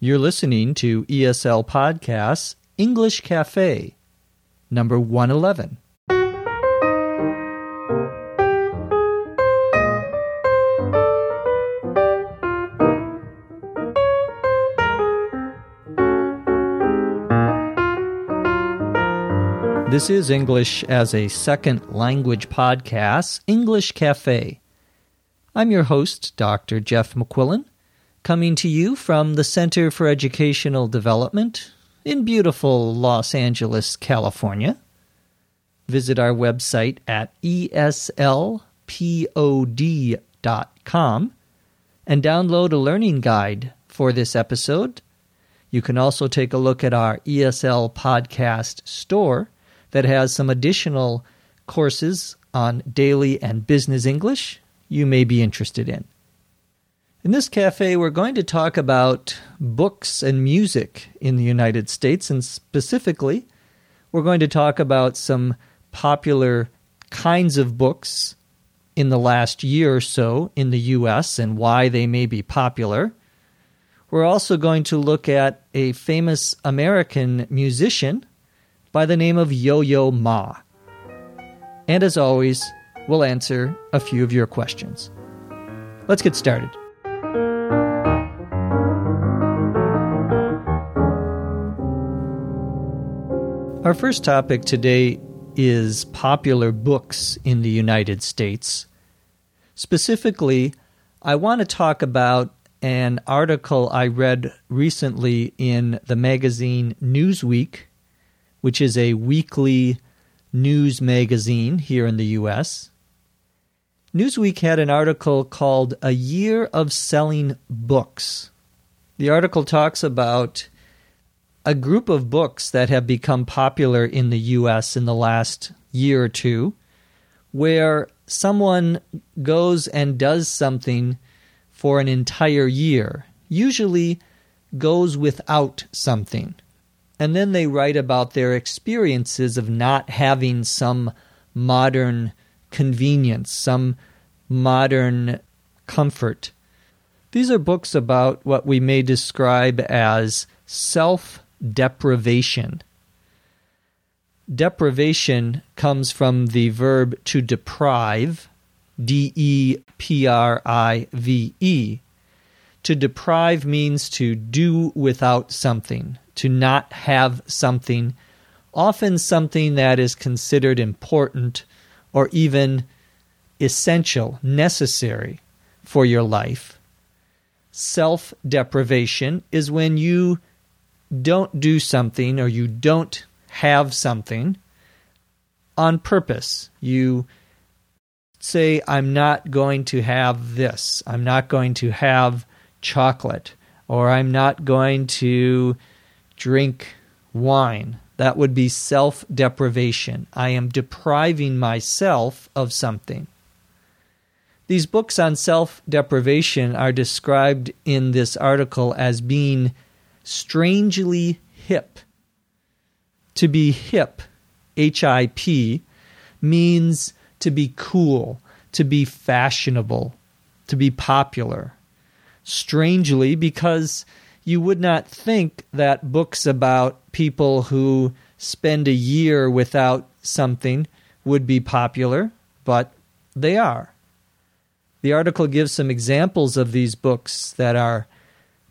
You're listening to ESL Podcasts English Cafe, number 111. This is English as a Second Language Podcast, English Cafe. I'm your host, Dr. Jeff McQuillan, coming to you from the Center for Educational Development in beautiful Los Angeles, California. Visit our website at eslpod.com and download a learning guide for this episode. You can also take a look at our ESL podcast store that has some additional courses on daily and business English you may be interested in. In this cafe, we're going to talk about books and music in the United States, and specifically, we're going to talk about some popular kinds of books in the last year or so in the US and why they may be popular. We're also going to look at a famous American musician by the name of Yo Yo Ma. And as always, we'll answer a few of your questions. Let's get started. Our first topic today is popular books in the United States. Specifically, I want to talk about an article I read recently in the magazine Newsweek which is a weekly news magazine here in the U.S. Newsweek had an article called A Year of Selling Books. The article talks about a group of books that have become popular in the U.S. in the last year or two, where someone goes and does something for an entire year, usually goes without something. And then they write about their experiences of not having some modern convenience, some modern comfort. These are books about what we may describe as self deprivation. Deprivation comes from the verb to deprive, D E P R I V E. To deprive means to do without something, to not have something, often something that is considered important or even essential, necessary for your life. Self deprivation is when you don't do something or you don't have something on purpose. You say, I'm not going to have this, I'm not going to have chocolate, or I'm not going to drink wine. That would be self deprivation. I am depriving myself of something. These books on self deprivation are described in this article as being strangely hip. To be hip, H I P, means to be cool, to be fashionable, to be popular. Strangely, because you would not think that books about people who spend a year without something would be popular, but they are. The article gives some examples of these books that are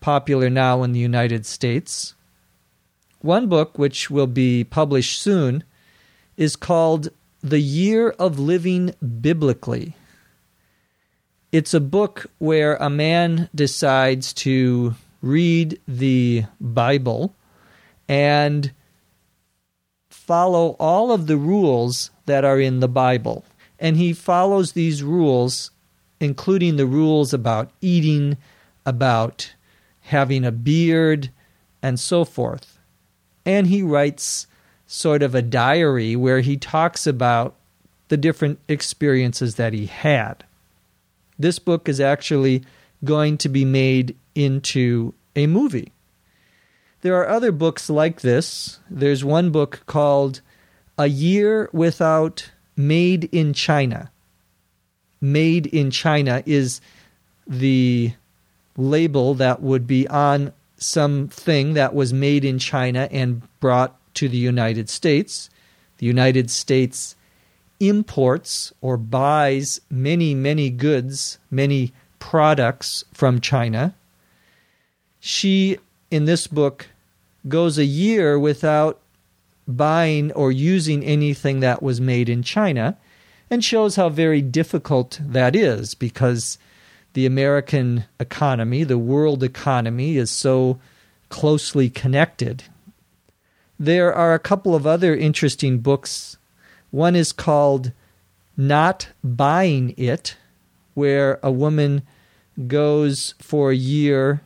popular now in the United States. One book, which will be published soon, is called The Year of Living Biblically. It's a book where a man decides to read the Bible and follow all of the rules that are in the Bible. And he follows these rules, including the rules about eating, about having a beard, and so forth. And he writes sort of a diary where he talks about the different experiences that he had. This book is actually going to be made into a movie. There are other books like this. There's one book called A Year Without Made in China. Made in China is the label that would be on something that was made in China and brought to the United States. The United States imports or buys many, many goods, many products from China. She, in this book, goes a year without buying or using anything that was made in China and shows how very difficult that is because the American economy, the world economy, is so closely connected. There are a couple of other interesting books. One is called Not Buying It, where a woman goes for a year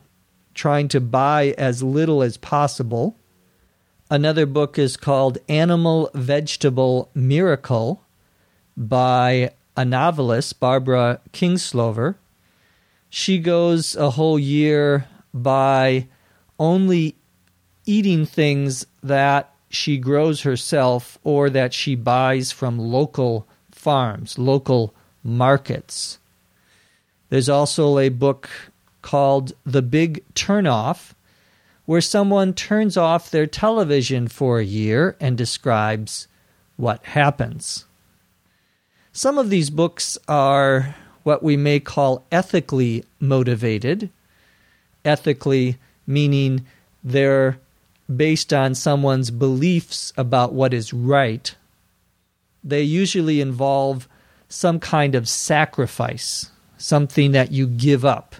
trying to buy as little as possible. Another book is called Animal Vegetable Miracle by a novelist, Barbara Kingsolver. She goes a whole year by only eating things that she grows herself or that she buys from local farms, local markets. There's also a book called The Big Turnoff, where someone turns off their television for a year and describes what happens. Some of these books are what we may call ethically motivated. Ethically meaning they're based on someone's beliefs about what is right. They usually involve some kind of sacrifice, something that you give up.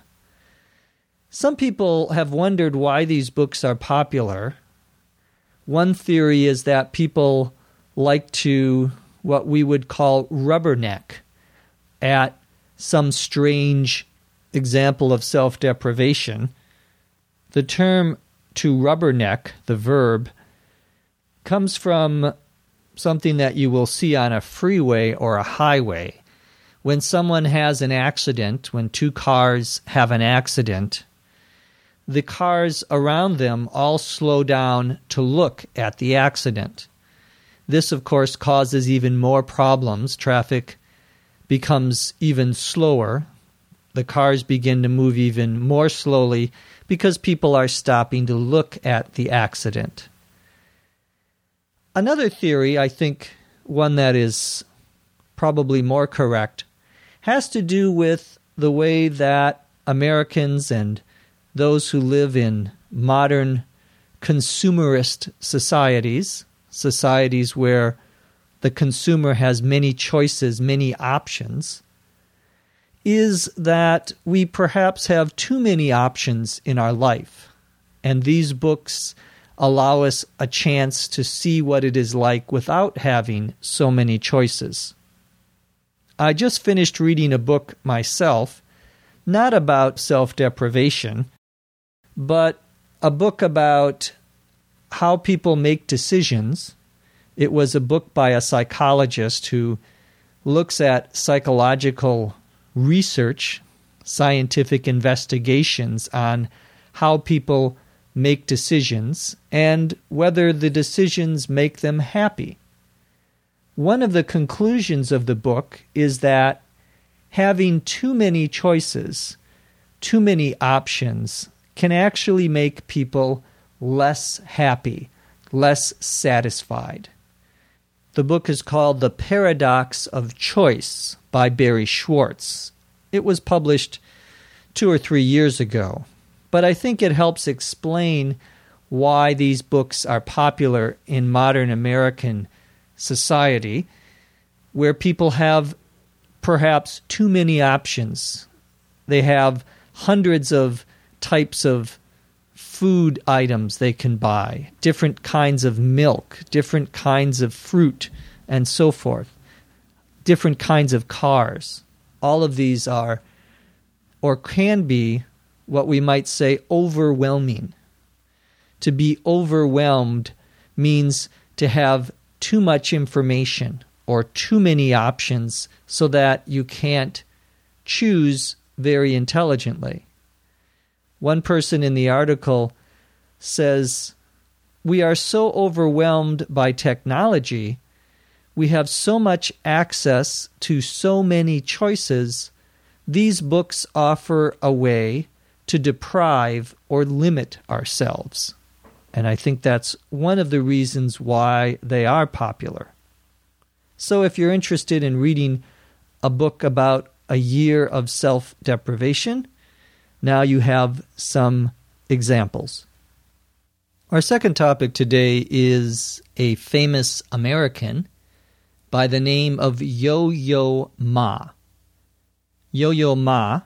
Some people have wondered why these books are popular. One theory is that people like to what we would call rubberneck at some strange example of self deprivation. The term to rubberneck, the verb, comes from something that you will see on a freeway or a highway. When someone has an accident, when two cars have an accident, the cars around them all slow down to look at the accident. This, of course, causes even more problems. Traffic becomes even slower. The cars begin to move even more slowly because people are stopping to look at the accident. Another theory, I think one that is probably more correct, has to do with the way that Americans and those who live in modern consumerist societies, societies where the consumer has many choices, many options, is that we perhaps have too many options in our life. And these books allow us a chance to see what it is like without having so many choices. I just finished reading a book myself, not about self deprivation, but a book about how people make decisions it was a book by a psychologist who looks at psychological research, scientific investigations on how people make decisions and whether the decisions make them happy. One of the conclusions of the book is that having too many choices, too many options, can actually make people less happy, less satisfied. The book is called The Paradox of Choice by Barry Schwartz. It was published two or three years ago, but I think it helps explain why these books are popular in modern American society, where people have perhaps too many options. They have hundreds of types of food items they can buy, different kinds of milk, different kinds of fruit, and so forth, different kinds of cars. All of these are, or can be, what we might say overwhelming. To be overwhelmed means to have too much information or too many options so that you can't choose very intelligently. One person in the article says, We are so overwhelmed by technology. We have so much access to so many choices. These books offer a way to deprive or limit ourselves. And I think that's one of the reasons why they are popular. So if you're interested in reading a book about a year of self deprivation, now you have some examples. Our second topic today is a famous American by the name of Yo Yo Ma. Yo Yo Ma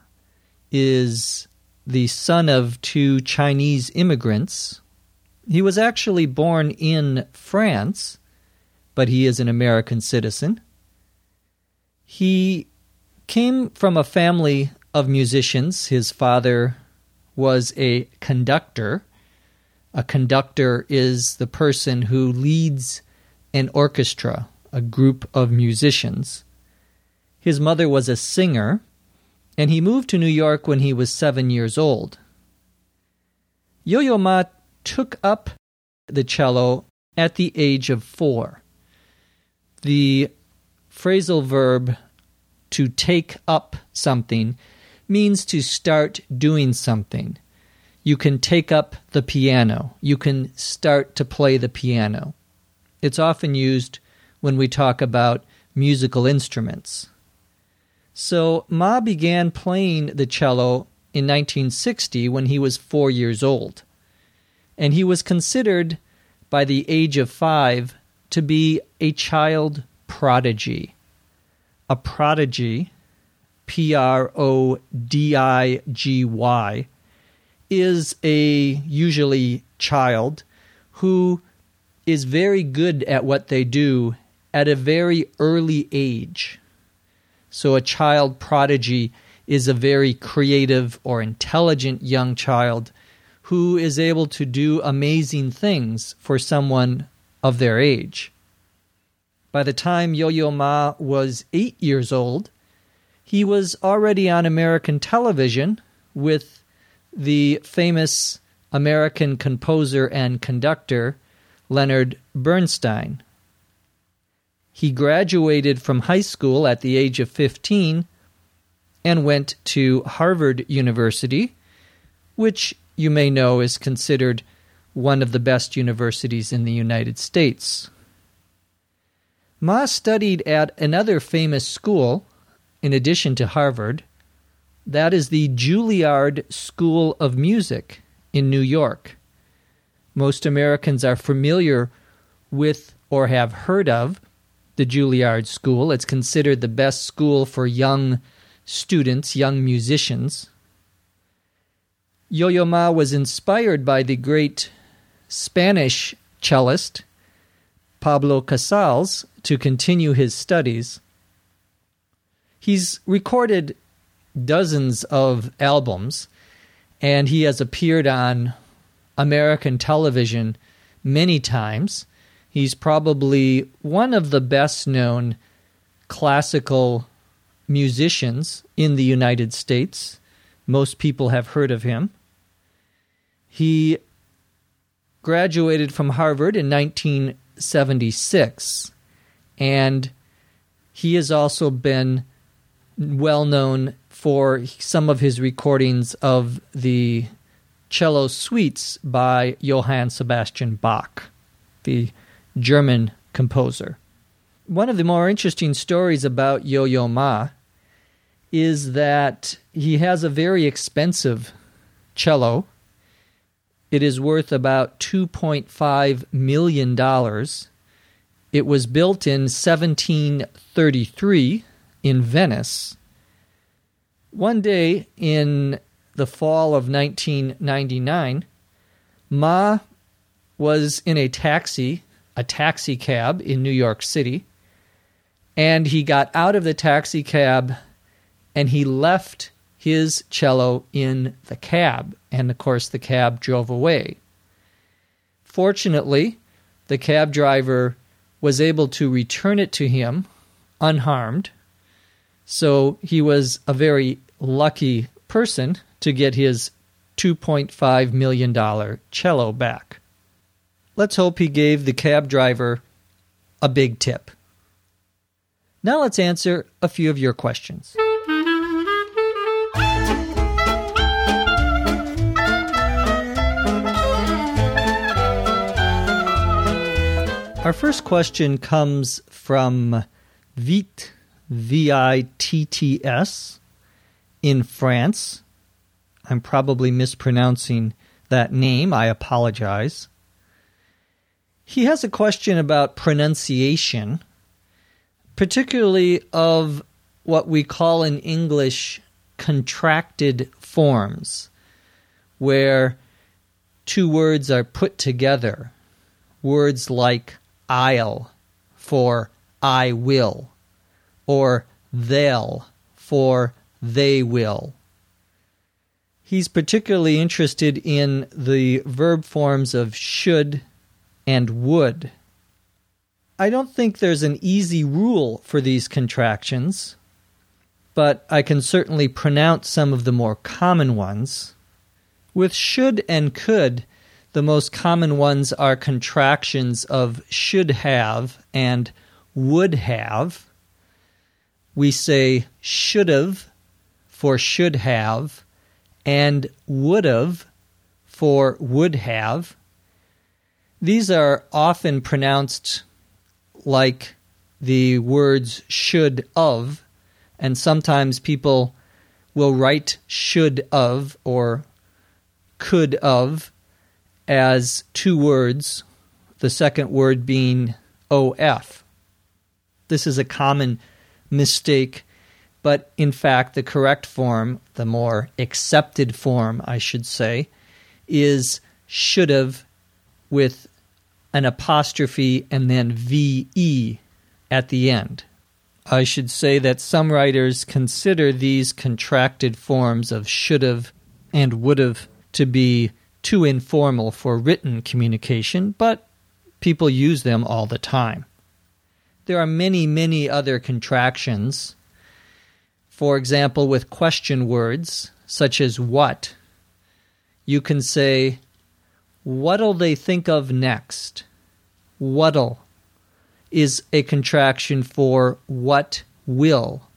is the son of two Chinese immigrants. He was actually born in France, but he is an American citizen. He came from a family of musicians. His father was a conductor. A conductor is the person who leads an orchestra, a group of musicians. His mother was a singer, and he moved to New York when he was seven years old. Yo Yo Ma took up the cello at the age of four. The phrasal verb to take up something means to start doing something. You can take up the piano. You can start to play the piano. It's often used when we talk about musical instruments. So Ma began playing the cello in 1960 when he was four years old. And he was considered, by the age of five, to be a child prodigy a prodigy, P R O D I G Y, is a usually child who is very good at what they do at a very early age. So, a child prodigy is a very creative or intelligent young child who is able to do amazing things for someone of their age. By the time Yo Yo Ma was eight years old, he was already on American television with the famous American composer and conductor Leonard Bernstein. He graduated from high school at the age of 15 and went to Harvard University, which you may know is considered one of the best universities in the United States. Ma studied at another famous school, in addition to Harvard. That is the Juilliard School of Music in New York. Most Americans are familiar with or have heard of the Juilliard School. It's considered the best school for young students, young musicians. Yo Yo Ma was inspired by the great Spanish cellist Pablo Casals to continue his studies. He's recorded dozens of albums, and he has appeared on American television many times. He's probably one of the best known classical musicians in the United States. Most people have heard of him. He graduated from Harvard in 1976, And he has also been well known for some of his recordings of the cello suites by Johann Sebastian Bach, the German composer. One of the more interesting stories about Yo Yo Ma is that he has a very expensive cello it is worth about $2.5 million. It was built in 1733 in Venice. One day in the fall of 1999, Ma was in a taxi, a taxi cab in New York City, and he got out of the taxi cab and he left his cello in the cab, and of course, the cab drove away. Fortunately, the cab driver was able to return it to him unharmed, so he was a very lucky person to get his $2.5 million cello back. Let's hope he gave the cab driver a big tip. Now let's answer a few of your questions. Our first question comes from Vit V I T T S, in France. I'm probably mispronouncing that name. I apologize. He has a question about pronunciation, particularly of what we call in English contracted forms, where two words are put together. Words like I'll for I will, or they'll for they will. He's particularly interested in the verb forms of should and would. I don't think there's an easy rule for these contractions, but I can certainly pronounce some of the more common ones. With should and could, the most common ones are contractions of should have and would have. We say should have for should have and would have for would have. These are often pronounced like the words should of, and sometimes people will write should of or could of as two words, the second word being OF. This is a common mistake, but in fact, the correct form, the more accepted form, I should say, is should have with an apostrophe and then VE at the end. I should say that some writers consider these contracted forms of should have and would have to be too informal for written communication, but people use them all the time. There are many, many other contractions. For example, with question words, such as what, you can say, What'll they think of next? What'll is a contraction for what will.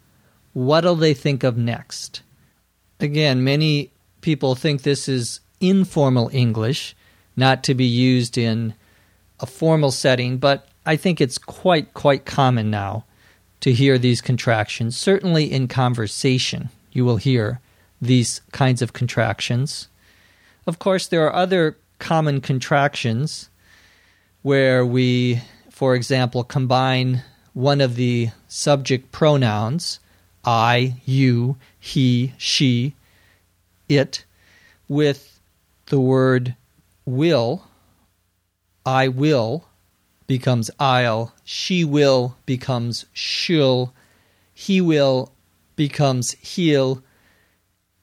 What'll they think of next? Again, many people think this is informal English, not to be used in a formal setting, but I think it's quite, quite common now to hear these contractions. Certainly in conversation, you will hear these kinds of contractions. Of course, there are other common contractions where we, for example, combine one of the subject pronouns, I, you, he, she, it, with the word will, I will, becomes I'll, she will becomes she'll, he will becomes he'll,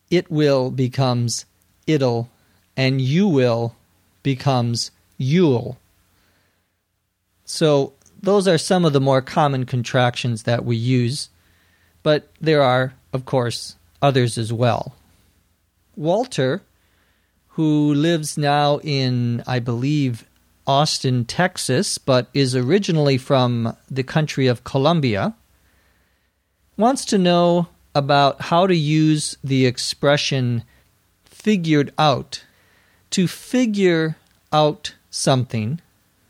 it will becomes it'll, and you will becomes you'll. So, those are some of the more common contractions that we use, but there are, of course, others as well. Walter who lives now in, I believe, Austin, Texas, but is originally from the country of Colombia, wants to know about how to use the expression figured out. To figure out something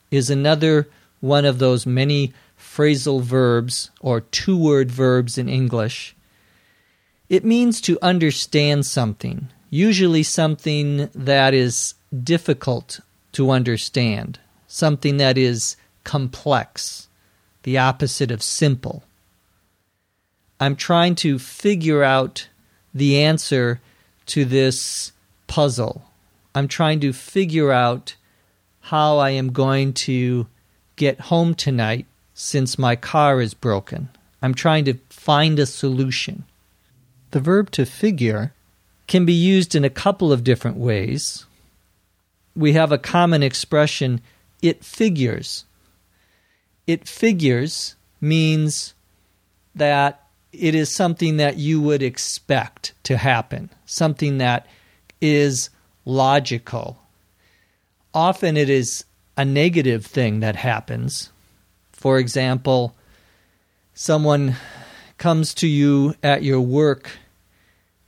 is another one of those many phrasal verbs or two word verbs in English. It means to understand something, usually something that is difficult to understand, something that is complex, the opposite of simple. I'm trying to figure out the answer to this puzzle. I'm trying to figure out how I am going to get home tonight since my car is broken. I'm trying to find a solution. The verb to figure can be used in a couple of different ways. We have a common expression, it figures. It figures means that it is something that you would expect to happen, something that is logical. Often it is a negative thing that happens. For example, someone comes to you at your work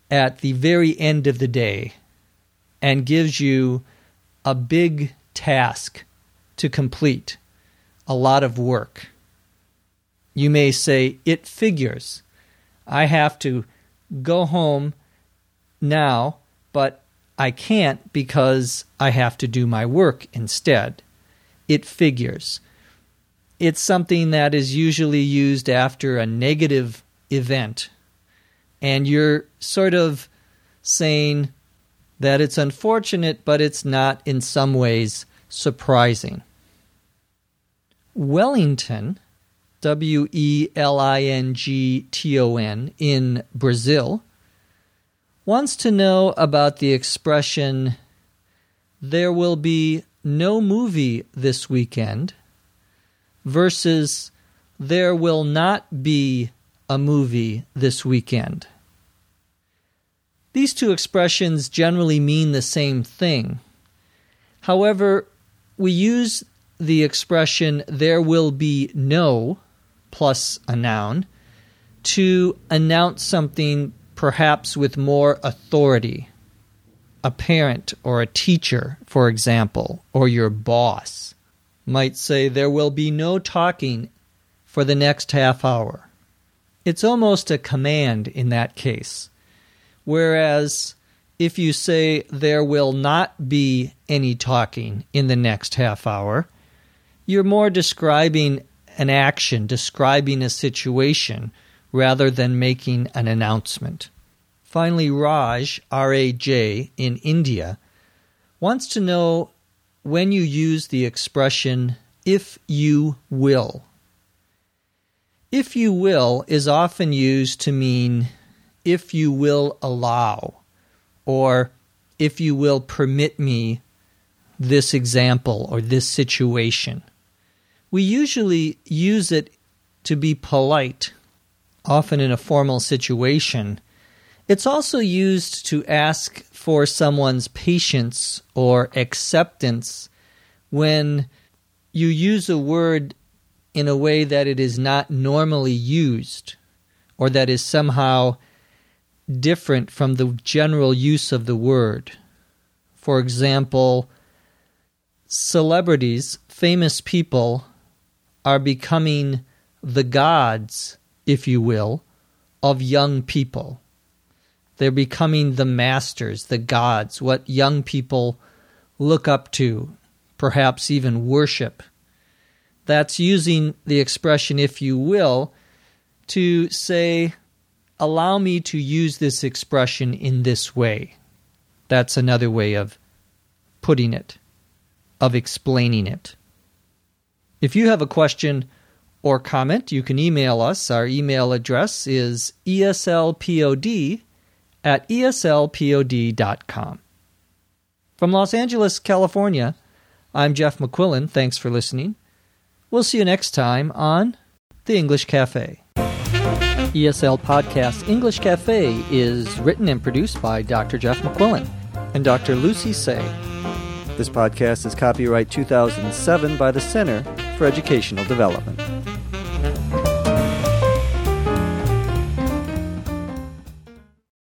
at the very end of the day and gives you a big task to complete, a lot of work. You may say, It figures. I have to go home now, but I can't because I have to do my work instead. It figures. It's something that is usually used after a negative event, and you're sort of saying that it's unfortunate, but it's not in some ways surprising. Wellington, W E L I N G T O N, in Brazil, wants to know about the expression, there will be no movie this weekend, versus there will not be a movie this weekend. These two expressions generally mean the same thing. However, we use the expression there will be no plus a noun to announce something perhaps with more authority. A parent or a teacher, for example, or your boss might say there will be no talking for the next half hour. It's almost a command in that case. Whereas if you say there will not be any talking in the next half hour, you're more describing an action, describing a situation, rather than making an announcement. Finally, Raj, R A J, in India, wants to know when you use the expression if you will. If you will is often used to mean if you will allow, or if you will permit me this example or this situation. We usually use it to be polite, often in a formal situation. It's also used to ask for someone's patience or acceptance when you use a word in a way that it is not normally used or that is somehow different from the general use of the word. For example, celebrities, famous people, are becoming the gods, if you will, of young people. They're becoming the masters, the gods, what young people look up to, perhaps even worship. That's using the expression, if you will, to say allow me to use this expression in this way. That's another way of putting it, of explaining it. If you have a question or comment, you can email us. Our email address is eslpod at eslpod.com. From Los Angeles, California, I'm Jeff McQuillan. Thanks for listening. We'll see you next time on The English Cafe. ESL Podcast English Cafe is written and produced by Dr. Jeff McQuillan and Dr. Lucy Tse. This podcast is copyright 2007 by the Center for Educational Development.